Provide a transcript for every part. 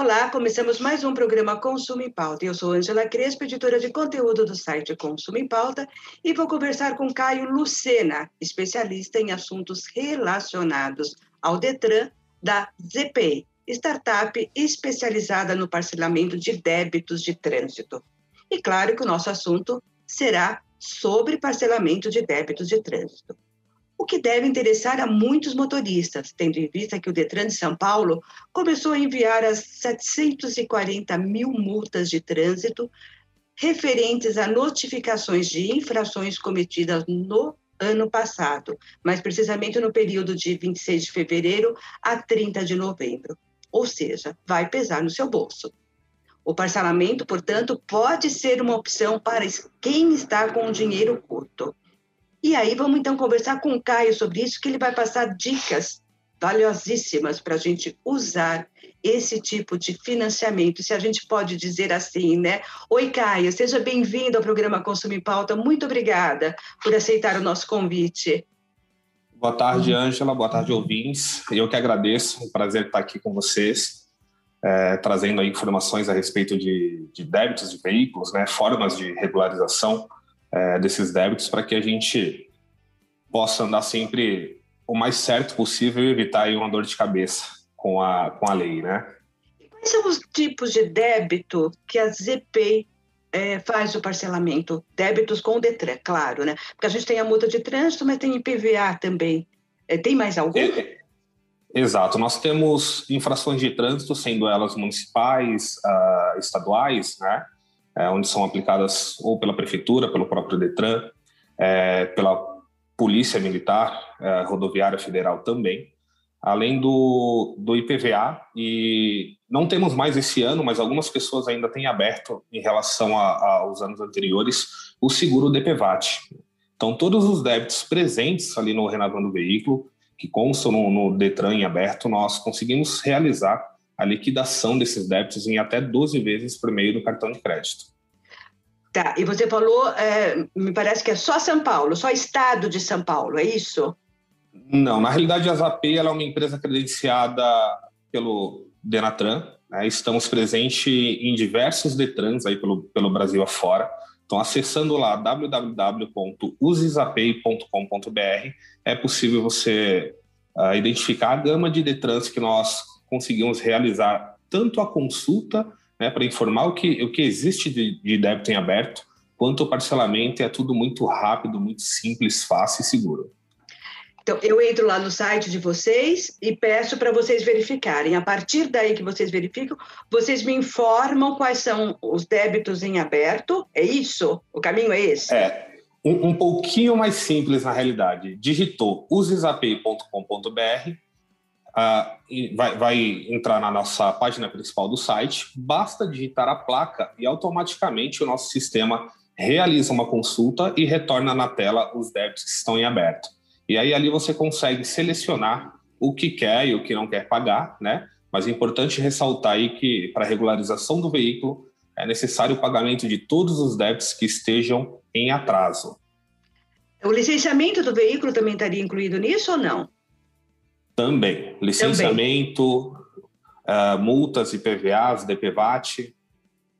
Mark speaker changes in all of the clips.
Speaker 1: Olá, começamos mais um programa Consumo em Pauta. Eu sou Angela Crespo, editora de conteúdo do site Consumo em Pauta, e vou conversar com Caio Lucena, especialista em assuntos relacionados ao Detran da ZPI, startup especializada no parcelamento de débitos de trânsito. E claro que o nosso assunto será sobre parcelamento de débitos de trânsito o que deve interessar a muitos motoristas, tendo em vista que o Detran de São Paulo começou a enviar as 740 mil multas de trânsito referentes a notificações de infrações cometidas no ano passado, mais precisamente no período de 26 de fevereiro a 30 de novembro. Ou seja, vai pesar no seu bolso. O parcelamento, portanto, pode ser uma opção para quem está com o dinheiro curto. E aí vamos então conversar com o Caio sobre isso, que ele vai passar dicas valiosíssimas para a gente usar esse tipo de financiamento, se a gente pode dizer assim, né? Oi, Caio, seja bem-vindo ao programa Consumo em Pauta. Muito obrigada por aceitar o nosso convite.
Speaker 2: Boa tarde, Ângela. Boa tarde, ouvintes. Eu que agradeço. É um prazer estar aqui com vocês, é, trazendo informações a respeito de, de débitos de veículos, né? Formas de regularização é, desses débitos para que a gente possa andar sempre o mais certo possível e evitar aí uma dor de cabeça com a, com a lei, né?
Speaker 1: Quais são os tipos de débito que a ZP é, faz o parcelamento? Débitos com o Detran, claro, né? Porque a gente tem a multa de trânsito, mas tem IPVA também. É, tem mais algum? É,
Speaker 2: exato. Nós temos infrações de trânsito, sendo elas municipais, uh, estaduais, né? É, onde são aplicadas ou pela prefeitura, pelo próprio Detran, é, pela Polícia Militar é, Rodoviária Federal também, além do, do IPVA. E não temos mais esse ano, mas algumas pessoas ainda têm aberto, em relação aos anos anteriores, o seguro DPVAT. Então, todos os débitos presentes ali no Renovando Veículo, que constam no, no Detran em aberto, nós conseguimos realizar a liquidação desses débitos em até 12 vezes por meio do cartão de crédito.
Speaker 1: Tá, e você falou, é, me parece que é só São Paulo, só Estado de São Paulo, é isso?
Speaker 2: Não, na realidade a ZAP é uma empresa credenciada pelo Denatran, né? estamos presentes em diversos Detrans aí pelo, pelo Brasil afora, então, acessando lá www.usesapay.com.br, é possível você uh, identificar a gama de Detrans que nós conseguimos realizar tanto a consulta né, para informar o que, o que existe de, de débito em aberto, quanto o parcelamento é tudo muito rápido, muito simples, fácil e seguro.
Speaker 1: Então, eu entro lá no site de vocês e peço para vocês verificarem. A partir daí que vocês verificam, vocês me informam quais são os débitos em aberto. É isso? O caminho é esse?
Speaker 2: É. Um, um pouquinho mais simples na realidade. Digitou usesapay.com.br, uh, vai, vai entrar na nossa página principal do site, basta digitar a placa e automaticamente o nosso sistema realiza uma consulta e retorna na tela os débitos que estão em aberto. E aí ali você consegue selecionar o que quer e o que não quer pagar, né? Mas é importante ressaltar aí que para regularização do veículo é necessário o pagamento de todos os débitos que estejam em atraso.
Speaker 1: O licenciamento do veículo também estaria incluído nisso ou não?
Speaker 2: Também. Licenciamento, Também. Uh, multas, IPVAs, DPVAT.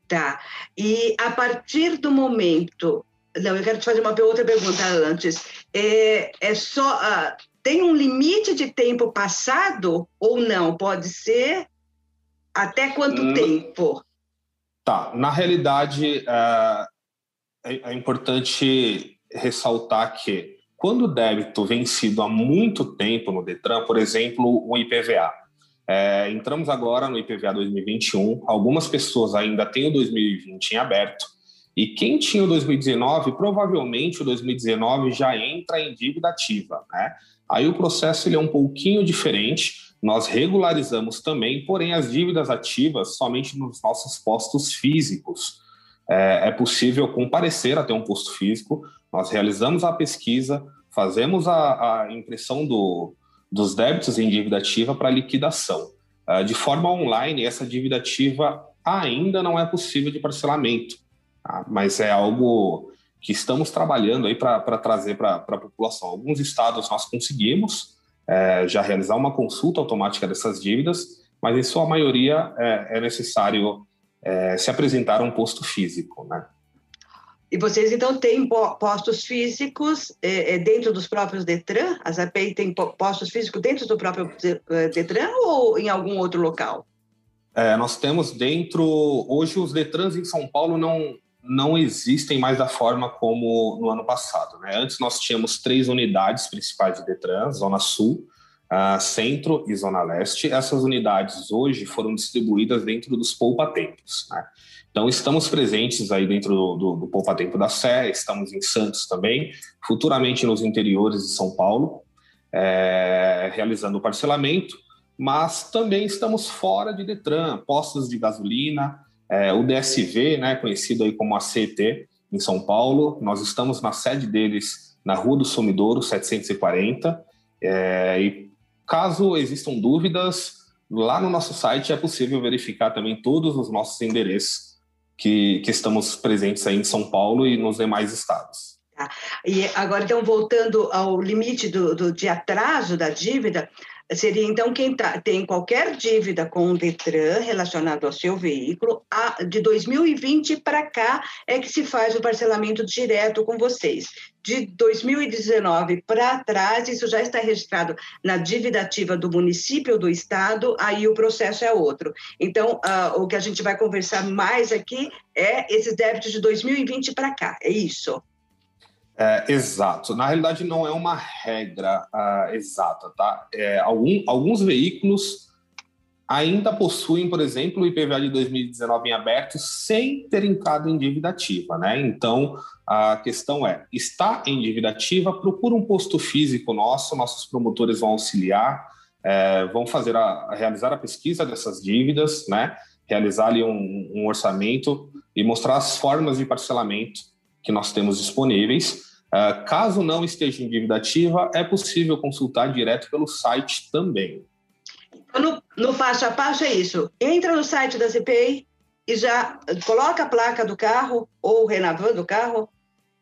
Speaker 1: Tá. E a partir do momento. Não, eu quero te fazer uma outra pergunta antes. É, é só. Uh, tem um limite de tempo passado ou não? Pode ser? Até quanto hum, tempo?
Speaker 2: Tá. Na realidade, uh, é, é importante ressaltar que quando o débito vencido há muito tempo no Detran, por exemplo, o IPVA, é, entramos agora no IPVA 2021, algumas pessoas ainda têm o 2020 em aberto, E quem tinha o 2019, provavelmente o 2019 já entra em dívida ativa, né? Aí o processo ele é um pouquinho diferente. Nós regularizamos também, porém as dívidas ativas somente nos nossos postos físicos. É, é possível comparecer até um posto físico. Nós realizamos a pesquisa, fazemos a, a impressão do, dos débitos em dívida ativa para liquidação. Uh, de forma online, essa dívida ativa ainda não é possível de parcelamento, tá? mas é algo que estamos trabalhando aí para trazer para a população. Alguns estados nós conseguimos é, já realizar uma consulta automática dessas dívidas, mas em sua maioria é, é necessário é, se apresentar a um posto físico, né?
Speaker 1: E vocês então têm postos físicos é, é, dentro dos próprios Detran? As API tem postos físicos dentro do próprio é, Detran ou em algum outro local?
Speaker 2: É, nós temos dentro. Hoje, os Detrans em São Paulo não, não existem mais da forma como no ano passado. Né? Antes, nós tínhamos três unidades principais de Detran: Zona Sul, uh, Centro e Zona Leste. Essas unidades hoje foram distribuídas dentro dos poupa-tempos. Né? Então, estamos presentes aí dentro do, do, do Poupa Tempo da Sé, estamos em Santos também, futuramente nos interiores de São Paulo, é, realizando o parcelamento, mas também estamos fora de Detran, postos de gasolina, é, o DSV, né, conhecido aí como a CET, em São Paulo, nós estamos na sede deles na Rua do Sumidouro, 740, é, e caso existam dúvidas, lá no nosso site é possível verificar também todos os nossos endereços que, que estamos presentes aí em São Paulo e nos demais estados.
Speaker 1: Tá. E agora, então, voltando ao limite do, do, de atraso da dívida, seria então quem tá, tem qualquer dívida com o Detran relacionado ao seu veículo, a, de 2020 para cá é que se faz o parcelamento direto com vocês. De 2019 para trás, isso já está registrado na dívida ativa do município ou do estado, aí o processo é outro. Então, uh, o que a gente vai conversar mais aqui é esses débitos de 2020 para cá, é isso?
Speaker 2: É, exato. Na realidade, não é uma regra uh, exata, tá? É, algum, alguns veículos ainda possuem, por exemplo, o IPVA de 2019 em aberto sem ter entrado em dívida ativa, né? Então, a questão é, está em dívida ativa, procura um posto físico nosso, nossos promotores vão auxiliar, é, vão fazer a, realizar a pesquisa dessas dívidas, né? Realizar ali um, um orçamento e mostrar as formas de parcelamento que nós temos disponíveis Uh, caso não esteja em dívida ativa, é possível consultar direto pelo site também.
Speaker 1: No, no passo a passo é isso. Entra no site da CPI e já coloca a placa do carro ou o Renavan do carro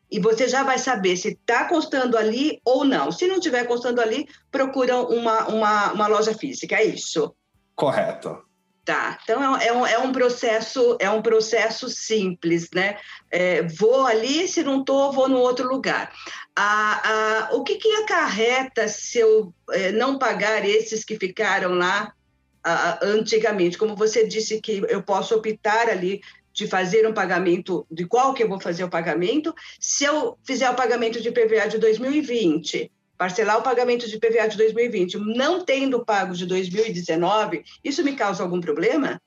Speaker 1: e você já vai saber se está constando ali ou não. Se não estiver constando ali, procura uma, uma, uma loja física, é isso?
Speaker 2: Correto.
Speaker 1: Tá, então é, é, um, é um processo é um processo simples, né? É, vou ali, se não estou, vou no outro lugar. O que, que acarreta se eu é, não pagar esses que ficaram lá antigamente? Como você disse que eu posso optar ali de fazer um pagamento, de qual que eu vou fazer o pagamento, se eu fizer o pagamento de PVA de 2020 parcelar o pagamento de PVA de 2020, não tendo pago de 2019, isso me causa algum problema?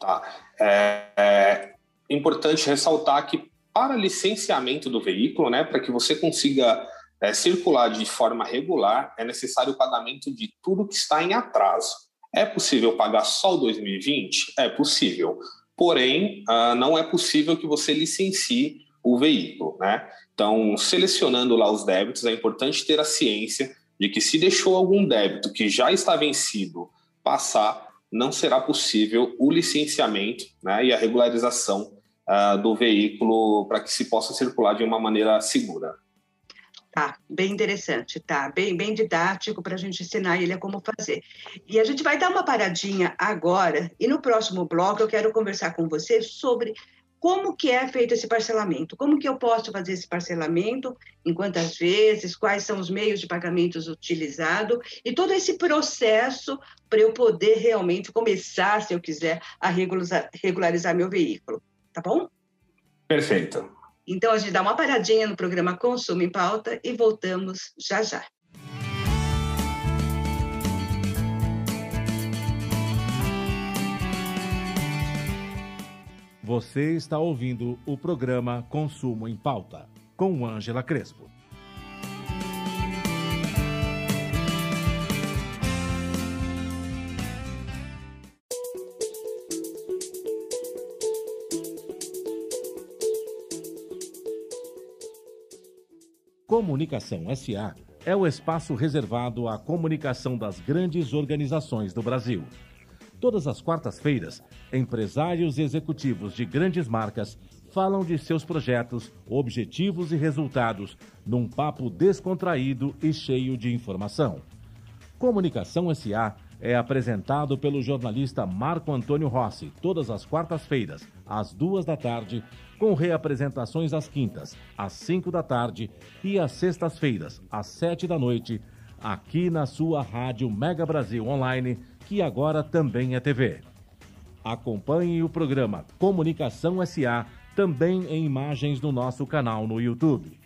Speaker 2: Tá. É, é importante ressaltar que para licenciamento do veículo, né, para que você consiga é, circular de forma regular, é necessário o pagamento de tudo que está em atraso. É possível pagar só o 2020? É possível. Porém, uh, não é possível que você licencie o veículo, né? Então, selecionando lá os débitos, é importante ter a ciência de que se deixou algum débito que já está vencido passar, não será possível o licenciamento né, e a regularização uh, do veículo para que se possa circular de uma maneira segura.
Speaker 1: Tá, bem interessante, tá, bem, bem didático para a gente ensinar ele a como fazer. E a gente vai dar uma paradinha agora, e no próximo bloco eu quero conversar com você sobre como que é feito esse parcelamento? Como que eu posso fazer esse parcelamento? Em quantas vezes? Quais são os meios de pagamentos utilizados? E todo esse processo para eu poder realmente começar, se eu quiser, a regularizar, regularizar meu veículo. Tá bom?
Speaker 2: Perfeito.
Speaker 1: Então, a gente dá uma paradinha no programa Consumo em Pauta e voltamos já já.
Speaker 3: Você está ouvindo o programa Consumo em Pauta, com Ângela Crespo. Comunicação SA é o espaço reservado à comunicação das grandes organizações do Brasil. Todas as quartas-feiras, empresários e executivos de grandes marcas falam de seus projetos, objetivos e resultados num papo descontraído e cheio de informação. Comunicação SA é apresentado pelo jornalista Marco Antônio Rossi todas as quartas-feiras, às duas da tarde, com reapresentações às quintas, às cinco da tarde e às sextas-feiras, às sete da noite, aqui na sua rádio Mega Brasil Online, que agora também é TV. Acompanhe o programa Comunicação SA também em imagens no nosso canal no YouTube.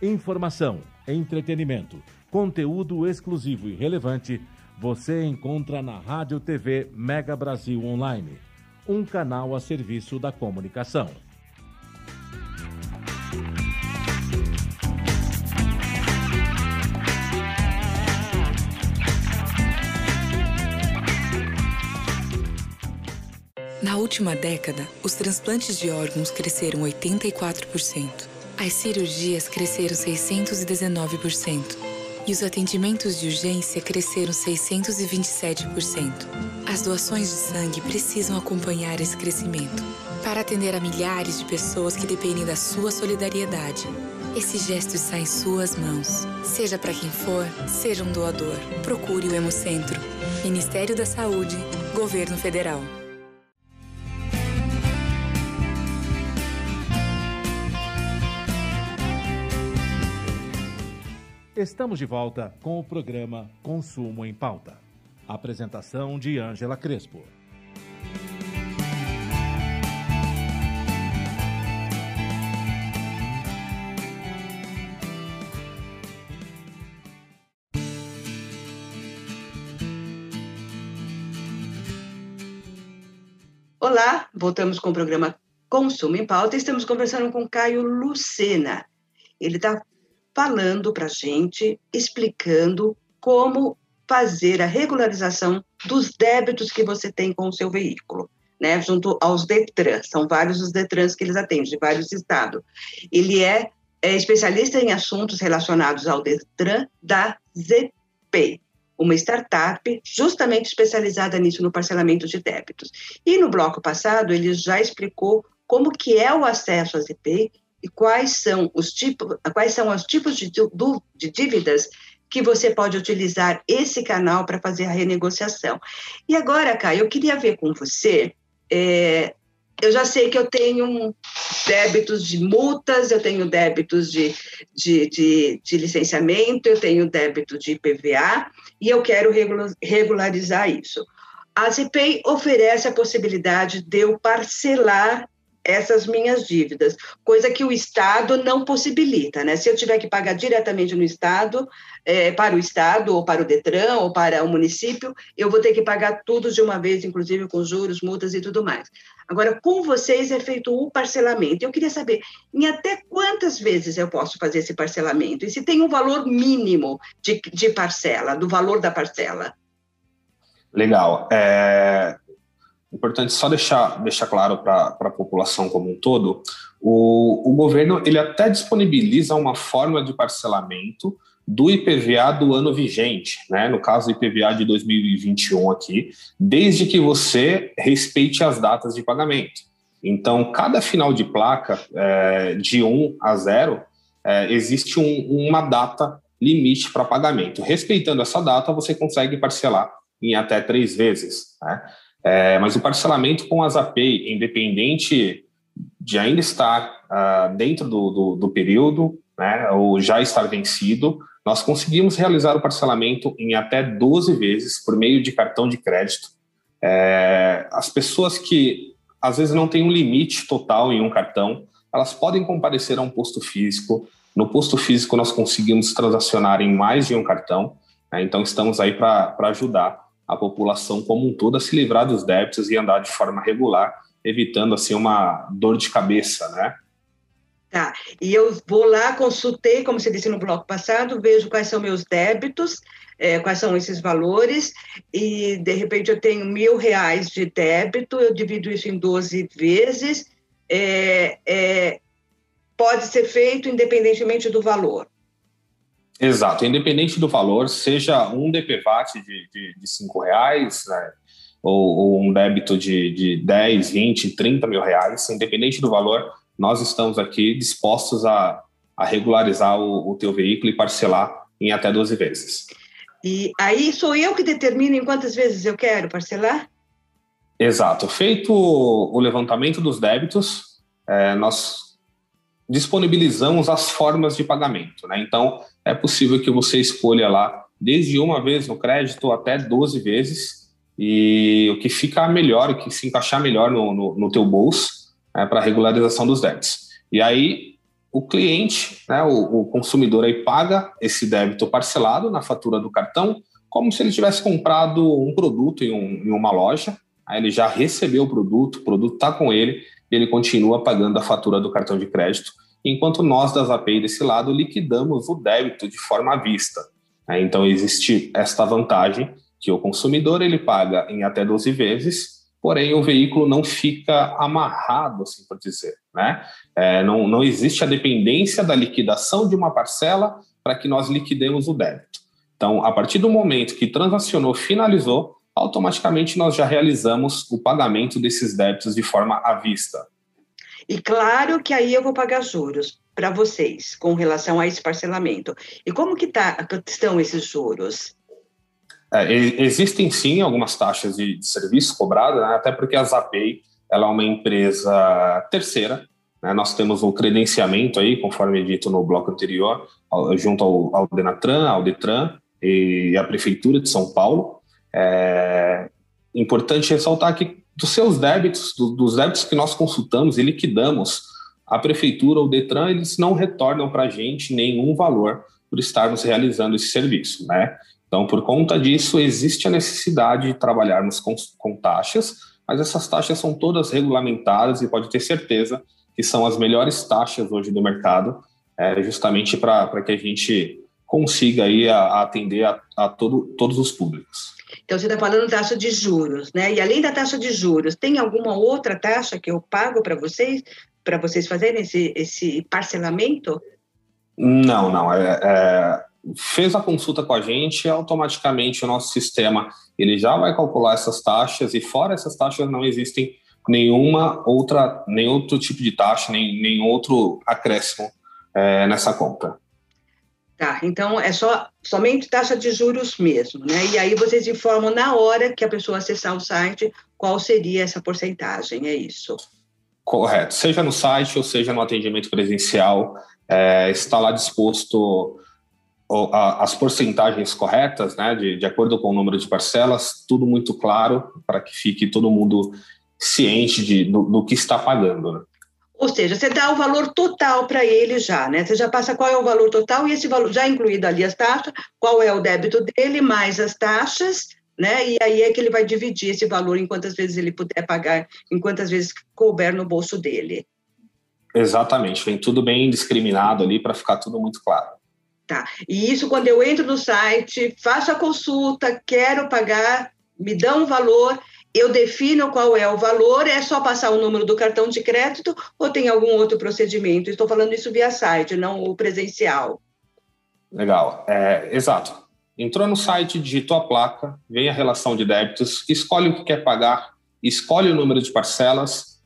Speaker 3: Informação, entretenimento, conteúdo exclusivo e relevante você encontra na Rádio TV Mega Brasil Online, um canal a serviço da comunicação.
Speaker 4: Na última década, os transplantes de órgãos cresceram 84%. As cirurgias cresceram 619%. E os atendimentos de urgência cresceram 627%. As doações de sangue precisam acompanhar esse crescimento para atender a milhares de pessoas que dependem da sua solidariedade. Esse gesto está em suas mãos. Seja para quem for, seja um doador. Procure o Hemocentro. Ministério da Saúde, Governo Federal.
Speaker 3: Estamos de volta com o programa Consumo em Pauta. Apresentação de Ângela Crespo.
Speaker 1: Olá, voltamos com o programa Consumo em Pauta. Estamos conversando com Caio Lucena. Ele está falando para a gente, explicando como fazer a regularização dos débitos que você tem com o seu veículo, né, junto aos DETRAN. São vários os DETRANs que eles atendem, de vários estados. Ele é, é especialista em assuntos relacionados ao DETRAN da ZP, uma startup justamente especializada nisso, no parcelamento de débitos. E no bloco passado, ele já explicou como que é o acesso à ZP e quais são os tipos, quais são os tipos de, de dívidas que você pode utilizar esse canal para fazer a renegociação. E agora, Caio, eu queria ver com você. É, eu já sei que eu tenho débitos de multas, eu tenho débitos de, de, de, de licenciamento, eu tenho débito de IPVA e eu quero regularizar isso. A CPI oferece a possibilidade de eu parcelar essas minhas dívidas, coisa que o Estado não possibilita, né? Se eu tiver que pagar diretamente no Estado, é, para o Estado, ou para o Detran, ou para o município, eu vou ter que pagar tudo de uma vez, inclusive com juros, multas e tudo mais. Agora, com vocês é feito o parcelamento. Eu queria saber em até quantas vezes eu posso fazer esse parcelamento? E se tem um valor mínimo de, de parcela, do valor da parcela?
Speaker 2: Legal. É, Importante só deixar, deixar claro para a população como um todo, o, o governo ele até disponibiliza uma forma de parcelamento do IPVA do ano vigente, né? no caso IPVA de 2021 aqui, desde que você respeite as datas de pagamento. Então, cada final de placa, é, de 1 a 0, é, existe um, uma data limite para pagamento. Respeitando essa data, você consegue parcelar em até três vezes. Né? É, mas o parcelamento com as API, independente de ainda estar uh, dentro do, do, do, período, né, ou já estar vencido, nós conseguimos realizar o parcelamento em até 12 vezes por meio de cartão de crédito. É, as pessoas que às vezes não têm um limite total em um cartão, elas podem comparecer a um posto físico. No posto físico, nós conseguimos transacionar em mais de um cartão, né, então estamos aí para ajudar a população como um todo a se livrar dos débitos e andar de forma regular, evitando assim uma dor de cabeça, né?
Speaker 1: Tá, e eu vou lá, consultei, como você disse no bloco passado, vejo quais são meus débitos, é, quais são esses valores, e de repente eu tenho mil reais de débito, eu divido isso em 12 vezes, é, é, pode ser feito independentemente do valor.
Speaker 2: Exato, independente do valor, seja um DPVAT de, de, de cinco reais, né, ou, ou, um débito de, de 10, 20, 30 mil reais, independente do valor, nós estamos aqui dispostos a, a regularizar o, o teu veículo e parcelar em até 12 vezes.
Speaker 1: E aí sou eu que determino em quantas vezes eu quero parcelar?
Speaker 2: Exato. Feito o levantamento dos débitos, é, nós disponibilizamos as formas de pagamento. Né? Então, é possível que você escolha lá desde uma vez no crédito até 12 vezes, e o que fica melhor, o que se encaixar melhor no, no, no teu bolso, né, para regularização dos débitos. E aí o cliente, né, o, o, consumidor aí paga esse débito parcelado na fatura do cartão, como se ele tivesse comprado um produto em, um, em uma loja, aí ele já recebeu o produto, o produto está com ele, ele continua pagando a fatura do cartão de crédito, enquanto nós da Zapay desse lado liquidamos o débito de forma à vista. Né? Então existe esta vantagem que o consumidor ele paga em até 12 vezes porém o veículo não fica amarrado, assim por dizer. Né? É, não, não existe a dependência da liquidação de uma parcela para que nós liquidemos o débito. Então, a partir do momento que transacionou, finalizou, automaticamente nós já realizamos o pagamento desses débitos de forma à vista.
Speaker 1: E claro que aí eu vou pagar juros para vocês com relação a esse parcelamento. E como que tá, estão esses juros?
Speaker 2: É, existem sim algumas taxas de, de serviço cobradas, né? até porque a Zapay ela é uma empresa terceira. Né? Nós temos um credenciamento aí, conforme dito no bloco anterior, junto ao, ao Denatran, ao Detran e a Prefeitura de São Paulo. É importante ressaltar que dos seus débitos, do, dos débitos que nós consultamos e liquidamos, a Prefeitura ou o Detran, eles não retornam para a gente nenhum valor por estarmos realizando esse serviço, né? Então, por conta disso, existe a necessidade de trabalharmos com, com taxas, mas essas taxas são todas regulamentadas e pode ter certeza que são as melhores taxas hoje do mercado, é, justamente para que a gente consiga aí a, a atender a, a todo, todos os públicos.
Speaker 1: Então, você está falando taxa de juros, né? E além da taxa de juros, tem alguma outra taxa que eu pago para vocês, para vocês fazerem esse, esse parcelamento?
Speaker 2: Não, não. É, é, fez a consulta com a gente, automaticamente o nosso sistema ele já vai calcular essas taxas e fora essas taxas não existem nenhuma outra, nenhum outro tipo de taxa, nem nenhum outro acréscimo é, nessa conta.
Speaker 1: Tá, então é só somente taxa de juros mesmo, né? E aí vocês informam na hora que a pessoa acessar o site qual seria essa porcentagem, é isso?
Speaker 2: Correto, seja no site ou seja no atendimento presencial, é, está lá disposto as porcentagens corretas, né, de, de acordo com o número de parcelas, tudo muito claro para que fique todo mundo ciente de, do, do que está pagando. Né?
Speaker 1: Ou seja, você dá o valor total para ele já, né? Você já passa qual é o valor total e esse valor, já incluído ali as taxas, qual é o débito dele, mais as taxas, né? E aí é que ele vai dividir esse valor em quantas vezes ele puder pagar, em quantas vezes couber no bolso dele.
Speaker 2: Exatamente, vem tudo bem discriminado ali para ficar tudo muito claro.
Speaker 1: Tá. E isso quando eu entro no site, faço a consulta, quero pagar, me dão um valor, eu defino qual é o valor, é só passar o número do cartão de crédito ou tem algum outro procedimento? Estou falando isso via site, não o presencial.
Speaker 2: Legal, é, exato. Entrou no site, digitou a placa, vem a relação de débitos, escolhe o que quer pagar, escolhe o número de parcelas,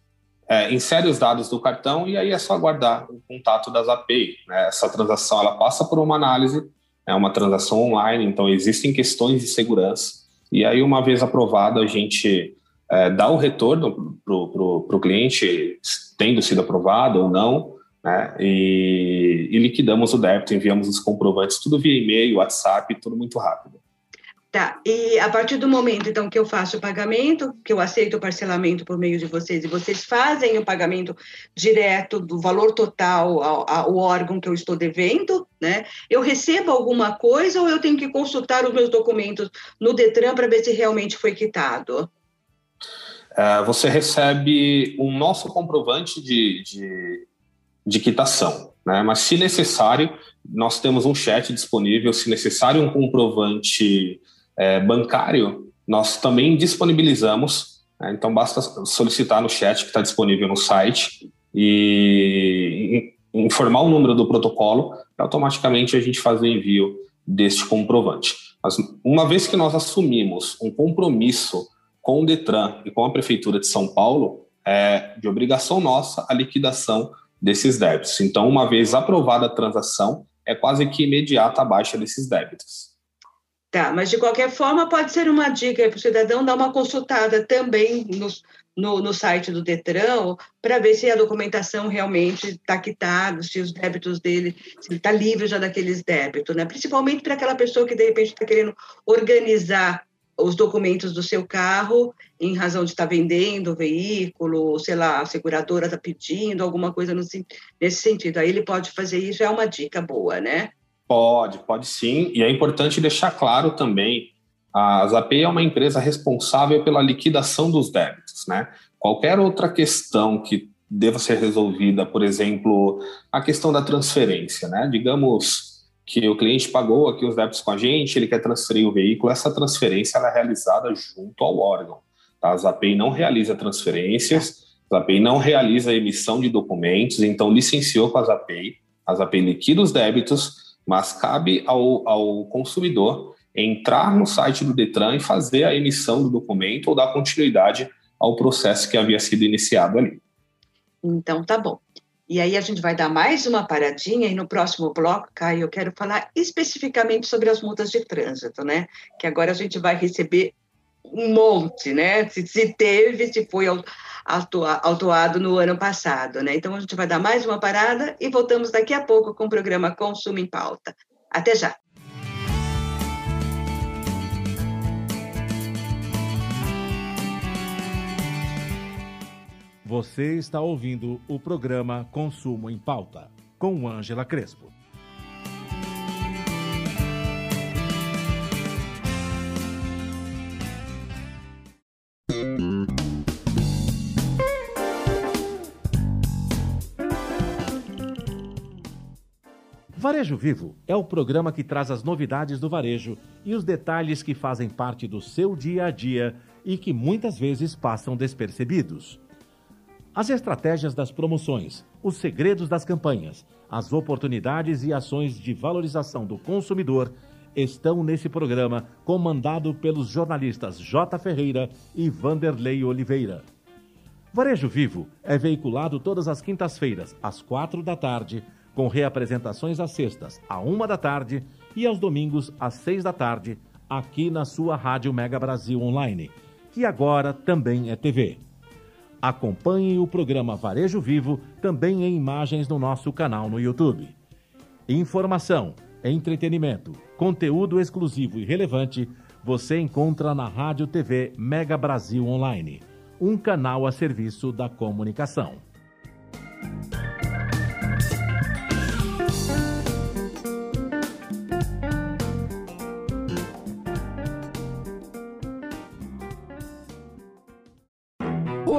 Speaker 2: é, insere os dados do cartão e aí é só aguardar o contato das API. Né? Essa transação ela passa por uma análise, é uma transação online, então existem questões de segurança. E aí, uma vez aprovado, a gente é, dá o retorno para o cliente, tendo sido aprovado ou não, né? E, e liquidamos o débito, enviamos os comprovantes, tudo via e-mail, WhatsApp, tudo muito rápido.
Speaker 1: Tá, e a partir do momento, então, que eu faço o pagamento, que eu aceito o parcelamento por meio de vocês, e vocês fazem o pagamento direto do valor total ao, ao órgão que eu estou devendo, né? Eu recebo alguma coisa ou eu tenho que consultar os meus documentos no Detran para ver se realmente foi quitado?
Speaker 2: é, você recebe um nosso comprovante de, de, de quitação. Né? Mas, se necessário, nós temos um chat disponível. Se necessário, um comprovante é, bancário, nós também disponibilizamos. Né? Então, basta solicitar no chat que está disponível no site e informar o número do protocolo, automaticamente a gente faz o envio deste comprovante. Mas uma vez que nós assumimos um compromisso com o Detran e com a Prefeitura de São Paulo, é de obrigação nossa a liquidação desses débitos. Então, uma vez aprovada a transação, é quase que imediata a baixa desses débitos.
Speaker 1: Tá, mas de qualquer forma pode ser uma dica para o cidadão dar uma consultada também no, no site do Detran para ver se a documentação realmente está quitada, se os débitos dele, está livre já daqueles débitos, né? Principalmente para aquela pessoa que de repente está querendo organizar os documentos do seu carro em razão de estar tá vendendo o veículo, sei lá, a seguradora está pedindo alguma coisa nesse sentido. Aí ele pode fazer isso, é uma dica boa, né?
Speaker 2: Pode, pode sim. E é importante deixar claro também a Zapay é uma empresa responsável pela liquidação dos débitos, né? Qualquer outra questão que deva ser resolvida, por exemplo, a questão da transferência, né? Digamos que o cliente pagou aqui os débitos com a gente, ele quer transferir o veículo, essa transferência é realizada junto ao órgão. Tá? A Zapay não realiza transferências, a Zapay não realiza emissão de documentos, então licenciou com a Zapay, a Zapay liquida os débitos, mas cabe ao, ao consumidor entrar no site do Detran e fazer a emissão do documento ou dar continuidade ao processo que havia sido iniciado ali.
Speaker 1: Então, tá bom. E aí a gente vai dar mais uma paradinha e no próximo bloco, Caio, eu quero falar especificamente sobre as multas de trânsito, né? Que agora a gente vai receber um monte, né? Se, se teve, se foi autuado no ano passado, né? Então a gente vai dar mais uma parada e voltamos daqui a pouco com o programa Consumo em Pauta. Até já!
Speaker 3: Você está ouvindo o programa Consumo em Pauta, com Ângela Crespo. Varejo Vivo é o programa que traz as novidades do varejo e os detalhes que fazem parte do seu dia a dia e que muitas vezes passam despercebidos. As estratégias das promoções, os segredos das campanhas, as oportunidades e ações de valorização do consumidor estão nesse programa comandado pelos jornalistas J. Ferreira e Vanderlei Oliveira. Varejo Vivo é veiculado todas as quintas-feiras, às quatro da tarde, com reapresentações às sextas, à uma da tarde e aos domingos, às seis da tarde, aqui na sua Rádio Mega Brasil Online, que agora também é TV. Acompanhe o programa Varejo Vivo também em imagens no nosso canal no YouTube. Informação, entretenimento, conteúdo exclusivo e relevante você encontra na Rádio TV Mega Brasil Online, um canal a serviço da comunicação.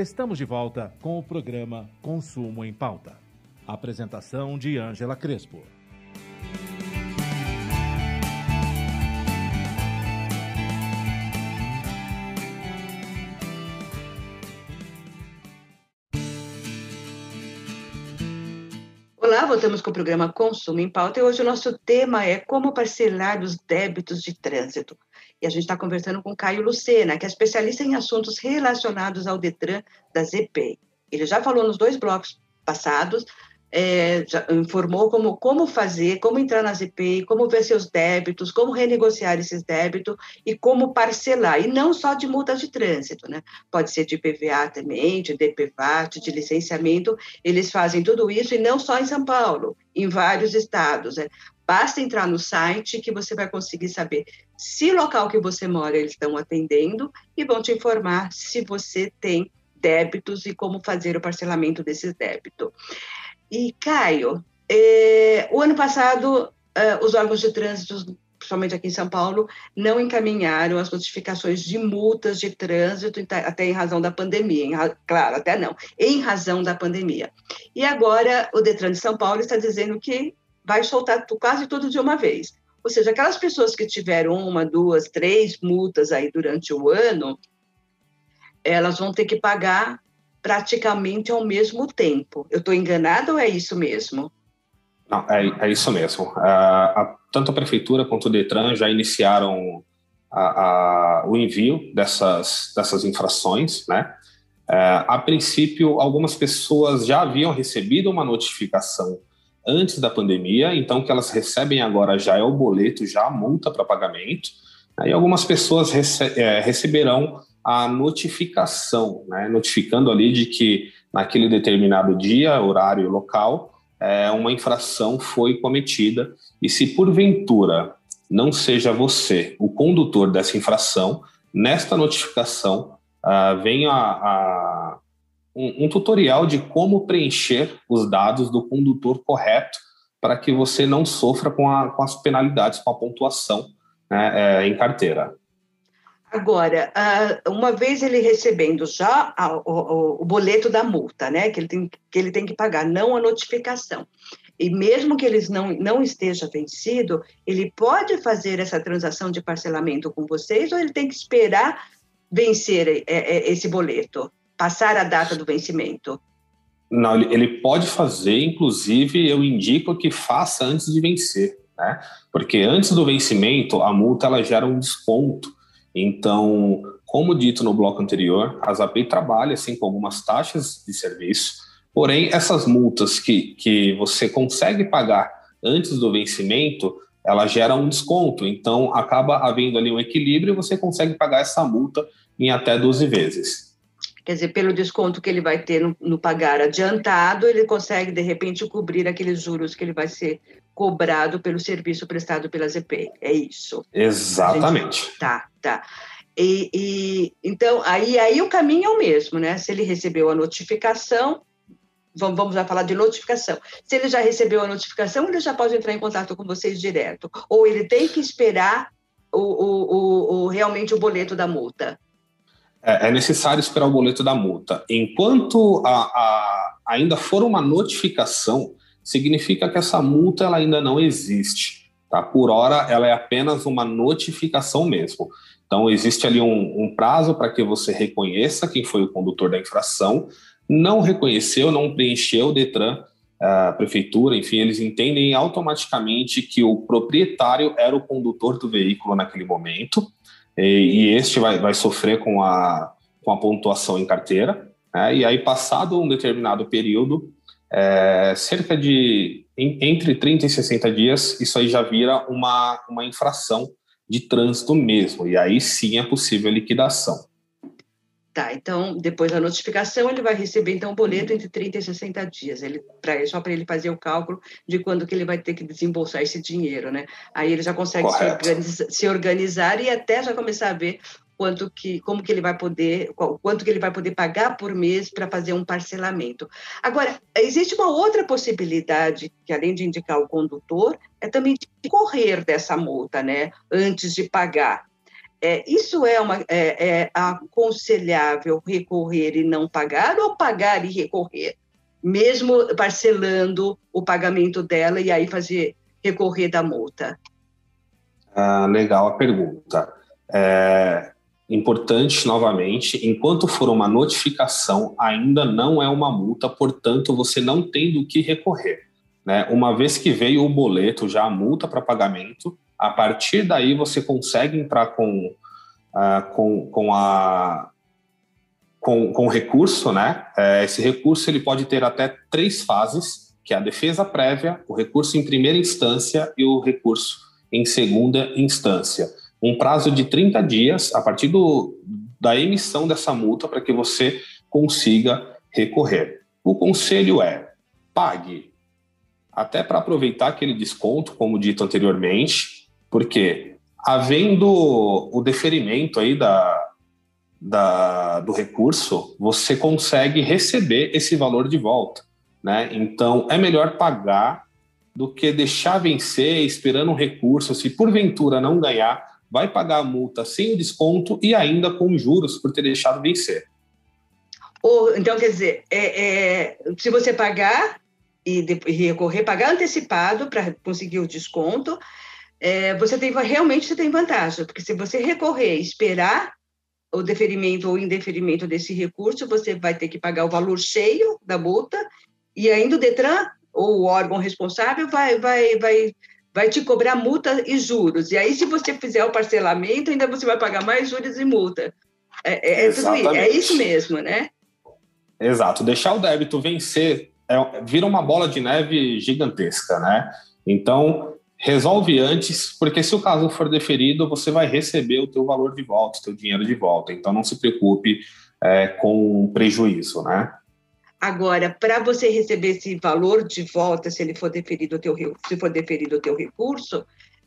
Speaker 3: Estamos de volta com o programa Consumo em Pauta. Apresentação de Ângela Crespo.
Speaker 1: Olá, voltamos com o programa Consumo em Pauta e hoje o nosso tema é como parcelar os débitos de trânsito. E a gente está conversando com Caio Lucena, que é especialista em assuntos relacionados ao Detran da ZP. Ele já falou nos dois blocos passados é, informou como, como fazer, como entrar na ZPI, como ver seus débitos, como renegociar esses débitos e como parcelar, e não só de multas de trânsito, né? Pode ser de PVA também, de DPVAT, de licenciamento, eles fazem tudo isso, e não só em São Paulo, em vários estados. Né? Basta entrar no site que você vai conseguir saber se local que você mora eles estão atendendo e vão te informar se você tem débitos e como fazer o parcelamento desses débitos. E, Caio, eh, o ano passado, eh, os órgãos de trânsito, principalmente aqui em São Paulo, não encaminharam as notificações de multas de trânsito, até em razão da pandemia. Em, claro, até não, em razão da pandemia. E agora, o Detran de São Paulo está dizendo que vai soltar quase tudo de uma vez. Ou seja, aquelas pessoas que tiveram uma, duas, três multas aí durante o ano, elas vão ter que pagar praticamente ao mesmo tempo. Eu estou enganada ou é isso mesmo?
Speaker 2: Não, é, é isso mesmo. A, tanto a prefeitura quanto o Detran já iniciaram a, o envio dessas, dessas infrações, né? Uh, a princípio, algumas pessoas já haviam recebido uma notificação antes da pandemia, então o que elas recebem agora já é o boleto, já a multa para pagamento, né? e algumas pessoas rece é, receberão a notificação, né, notificando ali de que naquele determinado dia, horário local, é, uma infração foi cometida e se porventura não seja você o condutor dessa infração, nesta notificação uh, vem a, a um, um, tutorial de como preencher os dados do condutor correto para que você não sofra com, a, com as penalidades, com a pontuação né, é, em carteira.
Speaker 1: Agora, uma vez ele recebendo já o, boleto da multa, né, que ele, tem, que ele tem que pagar, não a notificação, e mesmo que eles não, não esteja vencido, ele pode fazer essa transação de parcelamento com vocês ou ele tem que esperar vencer é, é, esse boleto, passar a data do vencimento?
Speaker 2: Não, ele pode fazer, inclusive eu indico que faça antes de vencer, né? Porque antes do vencimento, a multa ela gera um desconto então, como dito no bloco anterior, a Zapay trabalha assim com algumas taxas de serviço, porém essas multas que, que você consegue pagar antes do vencimento, ela gera um desconto, então acaba havendo ali um equilíbrio e você consegue pagar essa multa em até 12 vezes.
Speaker 1: Quer dizer, pelo desconto que ele vai ter no, no pagar adiantado, ele consegue, de repente, cobrir aqueles juros que ele vai ser cobrado pelo serviço prestado pela ZP. É isso.
Speaker 2: Exatamente.
Speaker 1: Gente, tá, tá. E, e, então, aí, aí o caminho é o mesmo, né? Se ele recebeu a notificação, vamos, vamos lá falar de notificação. Se ele já recebeu a notificação, ele já pode entrar em contato com vocês direto. Ou ele tem que esperar o, o, o, o realmente o boleto da multa.
Speaker 2: É, é, necessário esperar o boleto da multa. Enquanto a, a, ainda for uma notificação, significa que essa multa ela ainda não existe. Tá? Por hora, ela é apenas uma notificação mesmo. Então, existe ali um, um prazo para que você reconheça quem foi o condutor da infração. Não reconheceu, não preencheu o Detran, a prefeitura, enfim, eles entendem automaticamente que o proprietário era o condutor do veículo naquele momento e, e este vai, vai sofrer com a, com a pontuação em carteira. Né? E aí, passado um determinado período, é, cerca de em, entre 30 e 60 dias, isso aí já vira uma, uma infração de trânsito mesmo, e aí sim é possível liquidação.
Speaker 1: Tá, então depois da notificação ele vai receber então um boleto entre 30 e 60 dias, ele, pra, só para ele fazer o cálculo de quando que ele vai ter que desembolsar esse dinheiro, né? Aí ele já consegue se organizar, se organizar, e até já começar a ver quanto que, como que ele vai poder, quanto que ele vai poder pagar por mês para fazer um parcelamento. Agora, existe uma outra possibilidade, que além de indicar o condutor, é também de correr dessa multa, né, antes de pagar. É, isso é, uma, é, é aconselhável recorrer e não pagar ou pagar e recorrer? Mesmo parcelando o pagamento dela e aí fazer recorrer da multa?
Speaker 2: Ah, legal a pergunta. É, Importante, novamente, enquanto for uma notificação, ainda não é uma multa, portanto, você não tem do que recorrer. Né? Uma vez que veio o boleto, já a multa para pagamento, a partir daí você consegue entrar com, uh, com, com a com, com recurso, né? É, esse recurso ele pode ter até três fases. que é a defesa prévia, o recurso em primeira instância e o recurso em segunda instância. Um prazo de 30 dias a partir do, da emissão dessa multa para que você consiga recorrer. O conselho é: pague, até para aproveitar aquele desconto, como dito anteriormente, porque havendo o deferimento aí da, da, do recurso, você consegue receber esse valor de volta. Né? Então, é melhor pagar do que deixar vencer esperando um recurso. Se porventura não ganhar, vai pagar a multa sem o desconto e ainda com juros por ter deixado vencer.
Speaker 1: Ou, então, quer dizer, é, é, se você pagar e, recorrer, pagar antecipado para conseguir o desconto, é, você tem realmente você tem vantagem, porque se você recorrer e esperar o deferimento ou indeferimento desse recurso, você vai ter que pagar o valor cheio da multa e ainda o Detran ou o órgão responsável vai, vai, vai, vai te cobrar multa e juros. E aí, se você fizer o parcelamento, ainda você vai pagar mais juros e multa. É, é, é, é isso mesmo, né?
Speaker 2: Exato. Deixar o débito vencer é, vira uma bola de neve gigantesca, né? Então, resolve antes, porque se o caso for deferido, você vai receber o teu valor de volta, o teu dinheiro de volta. Então não se preocupe é, com prejuízo, né?
Speaker 1: Agora, para você receber esse valor de volta, se ele for deferido o teu, se for deferido o teu recurso,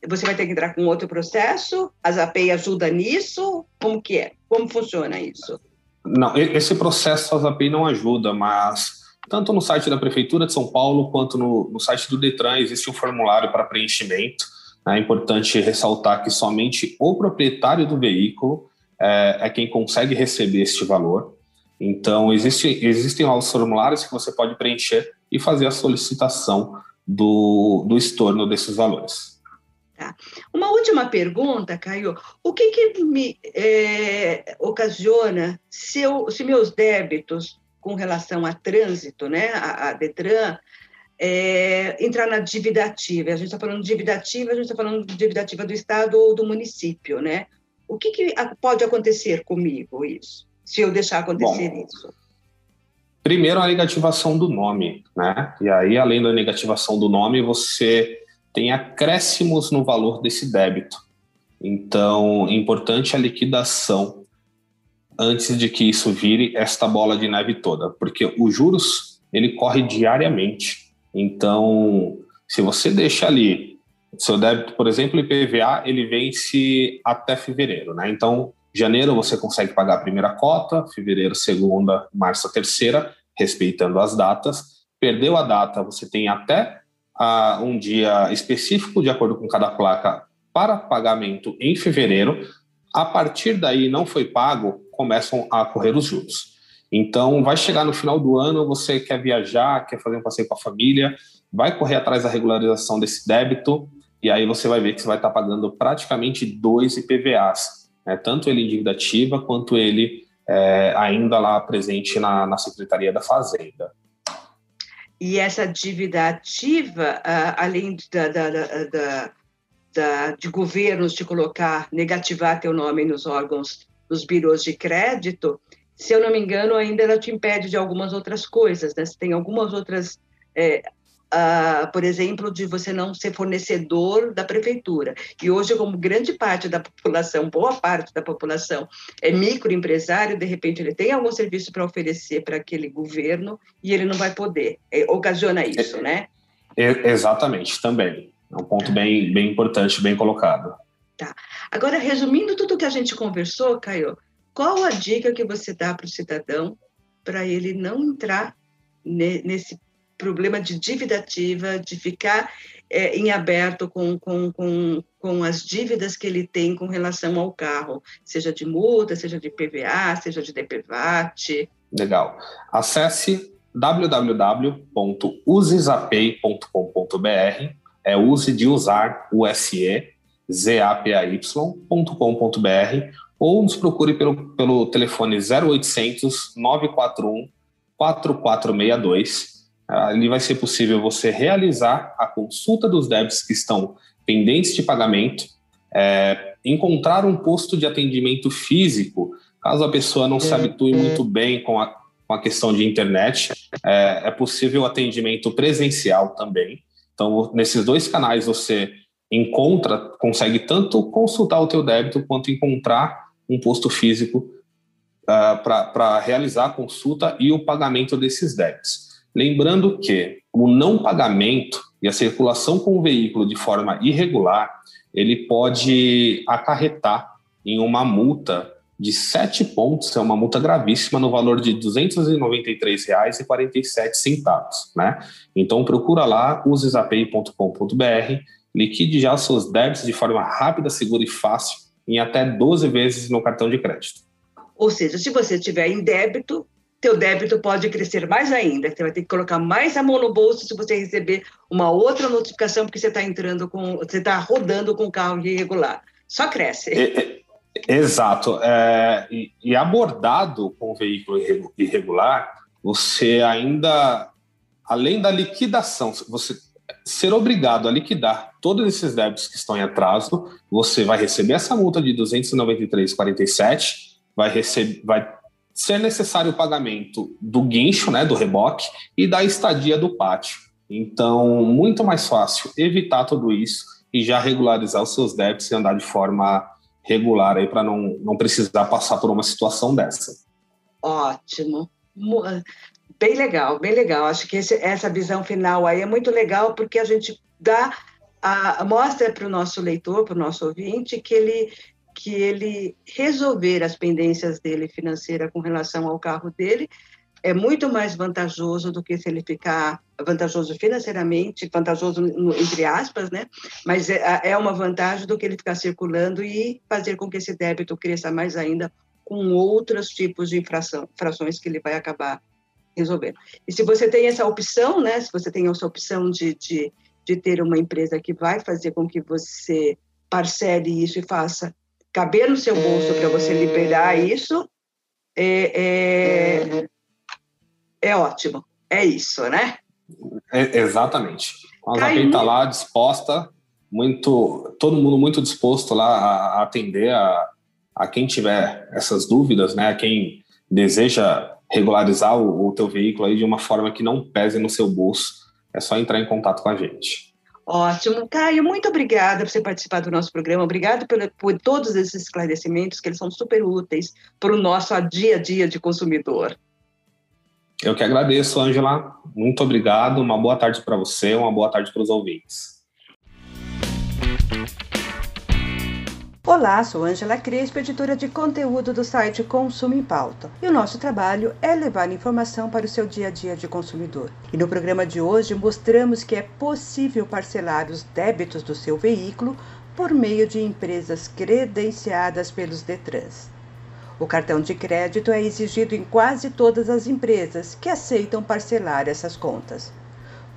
Speaker 1: você vai ter que entrar com outro processo? A ZAPEI ajuda nisso? Como que é? Como funciona isso?
Speaker 2: Não, esse processo a ZAPEI não ajuda, mas tanto no site da Prefeitura de São Paulo quanto no, no site do Detran existe um formulário para preenchimento. É importante ressaltar que somente o proprietário do veículo é, é quem consegue receber este valor. Então, existe, existem lá os formulários que você pode preencher e fazer a solicitação do, do estorno desses valores.
Speaker 1: Tá. Uma última pergunta, Caio. O que, que me é, ocasiona se, eu, se meus débitos com relação a trânsito, né, a, a Detran, é, entrar na dívida ativa. A gente está falando de dívida ativa, a gente está falando de dívida ativa do Estado ou do município, né? O que, que pode acontecer comigo isso, se eu deixar acontecer Bom, isso?
Speaker 2: Primeiro, a negativação do nome, né? E aí, além da negativação do nome, você tem acréscimos no valor desse débito. Então, é importante a liquidação antes de que isso vire esta bola de neve toda, porque os juros ele corre diariamente. Então, se você deixa ali seu débito, por exemplo, IPVA, ele vence até fevereiro, né? Então, janeiro você consegue pagar a primeira cota, fevereiro segunda, março a terceira, respeitando as datas. Perdeu a data, você tem até uh, um dia específico de acordo com cada placa para pagamento em fevereiro. A partir daí não foi pago, começam a correr os juros. Então, vai chegar no final do ano, você quer viajar, quer fazer um passeio com a família, vai correr atrás da regularização desse débito, e aí você vai ver que você vai estar pagando praticamente dois IPVAs, né? tanto ele em dívida ativa, quanto ele é, ainda lá presente na, na Secretaria da Fazenda.
Speaker 1: E essa dívida ativa, uh, além da, da, da, da, de governos de colocar, negativar teu nome nos órgãos dos birôs de crédito, se eu não me engano, ainda ela te impede de algumas outras coisas, né? Você tem algumas outras, é, uh, por exemplo, de você não ser fornecedor da prefeitura. E hoje, como grande parte da população, boa parte da população é microempresário, de repente ele tem algum serviço para oferecer para aquele governo e ele não vai poder. É, ocasiona isso, né?
Speaker 2: É, exatamente, também. É um ponto bem, bem importante, bem colocado.
Speaker 1: Tá. Agora, resumindo tudo que a gente conversou, Caio, qual a dica que você dá para o cidadão para ele não entrar nesse problema de dívida ativa, de ficar é, em aberto com, com, com, com as dívidas que ele tem com relação ao carro, seja de multa, seja de PVA, seja de DPVAT?
Speaker 2: Legal. Acesse www.usesapay.com.br, é use de usar, USE, zapay.com.br ou nos procure pelo, pelo telefone 0800 941 4462. Ali vai ser possível você realizar a consulta dos débitos que estão pendentes de pagamento, é, encontrar um posto de atendimento físico, caso a pessoa não se habitue muito bem com a, com a questão de internet, é, é possível atendimento presencial também. Então, nesses dois canais você encontra, consegue tanto consultar o teu débito quanto encontrar um posto físico uh, para realizar a consulta e o pagamento desses débitos. Lembrando que o não pagamento e a circulação com o veículo de forma irregular, ele pode acarretar em uma multa de sete pontos, é uma multa gravíssima no valor de R$ 293,47, né? Então procura lá, usesapay.com.br, liquide já seus débitos de forma rápida, segura e fácil, em até 12 vezes no cartão de crédito.
Speaker 1: Ou seja, se você tiver em débito, teu débito pode crescer mais ainda. Você vai ter que colocar mais a mão no bolso se você receber uma outra notificação porque você está entrando com, você está rodando com o carro irregular. Só cresce.
Speaker 2: É, é, exato. É, e, e, abordado com o veículo irregular, você ainda, além da liquidação, você ser obrigado a liquidar todos esses débitos que estão em atraso, você vai receber essa multa de 293,47, vai receber, vai ser necessário o pagamento do guincho, né, do reboque e da estadia do pátio. Então, muito mais fácil evitar tudo isso e já regularizar os seus débitos e andar de forma regular aí para não, não precisar passar por uma situação dessa.
Speaker 1: Ótimo. Bem legal, bem legal. Acho que esse, essa visão final aí é muito legal porque a gente dá a, mostra para o nosso leitor, para o nosso ouvinte, que ele que ele resolver as pendências dele financeira com relação ao carro dele é muito mais vantajoso do que se ele ficar vantajoso financeiramente, vantajoso entre aspas, né? Mas é, é uma vantagem do que ele ficar circulando e fazer com que esse débito cresça mais ainda com outros tipos de infração, infrações que ele vai acabar resolvendo. E se você tem essa opção, né? Se você tem essa opção de, de, de ter uma empresa que vai fazer com que você parcele isso e faça caber no seu bolso para você liberar isso, é, é, é, ótimo. É isso, né?
Speaker 2: É, exatamente. A Zapay está lá disposta, muito, todo mundo muito disposto lá a, a atender a, a quem tiver essas dúvidas, né? A quem deseja regularizar o, o teu veículo aí de uma forma que não pese no seu bolso. É só entrar em contato com a gente.
Speaker 1: Ótimo. Caio, muito obrigada por você participar do nosso programa. Obrigado por, por todos esses esclarecimentos, que eles são super úteis para o nosso dia a dia de consumidor.
Speaker 2: Eu que agradeço, Angela. Muito obrigado. Uma boa tarde para você, uma boa tarde para os ouvintes.
Speaker 1: Olá, sou Angela Crespo, editora de conteúdo do site Consumo em Pauta. E o nosso trabalho é levar informação para o seu dia a dia de consumidor. E no programa de hoje mostramos que é possível parcelar os débitos do seu veículo por meio de empresas credenciadas pelos Detrans. O cartão de crédito é exigido em quase todas as empresas que aceitam parcelar essas contas.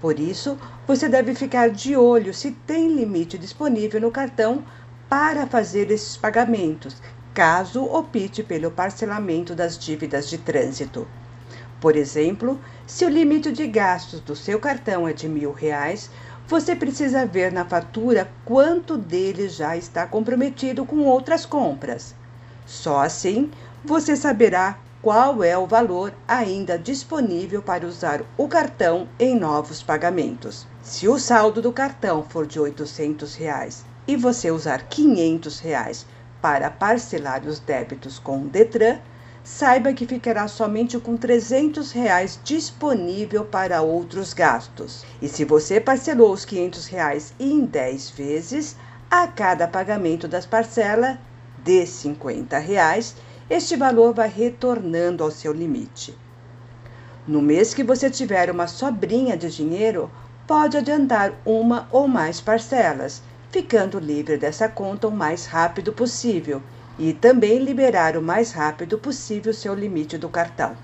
Speaker 1: Por isso, você deve ficar de olho se tem limite disponível no cartão para fazer esses pagamentos, caso opte pelo parcelamento das dívidas de trânsito. Por exemplo, se o limite de gastos do seu cartão é de mil reais, você precisa ver na fatura quanto dele já está comprometido com outras compras. Só assim você saberá qual é o valor ainda disponível para usar o cartão em novos pagamentos. Se o saldo do cartão for de 800 reais e você usar 500 reais para parcelar os débitos com o Detran, saiba que ficará somente com 300 reais disponível para outros gastos. E se você parcelou os 500 reais em 10 vezes, a cada pagamento das parcelas de 50 reais, este valor vai retornando ao seu limite. No mês que você tiver uma sobrinha de dinheiro, pode adiantar uma ou mais parcelas ficando livre dessa conta o mais rápido possível e também liberar o mais rápido possível seu limite do cartão.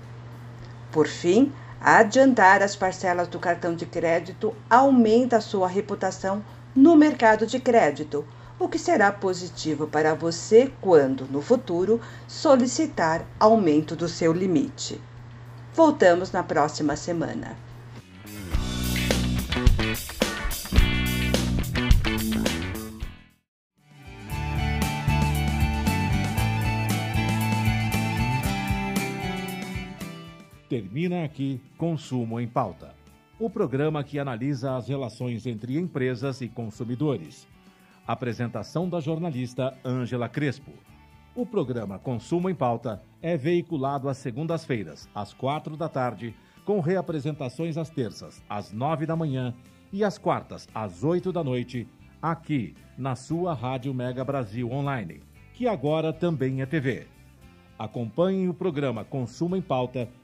Speaker 1: Por fim, adiantar as parcelas do cartão de crédito aumenta a sua reputação no mercado de crédito, o que será positivo para você quando, no futuro, solicitar aumento do seu limite. Voltamos na próxima semana.
Speaker 3: Termina aqui Consumo em Pauta. O programa que analisa as relações entre empresas e consumidores. Apresentação da jornalista Ângela Crespo. O programa Consumo em Pauta é veiculado às segundas-feiras, às quatro da tarde, com reapresentações às terças, às nove da manhã e às quartas, às oito da noite, aqui na sua Rádio Mega Brasil Online, que agora também é TV. Acompanhem o programa Consumo em Pauta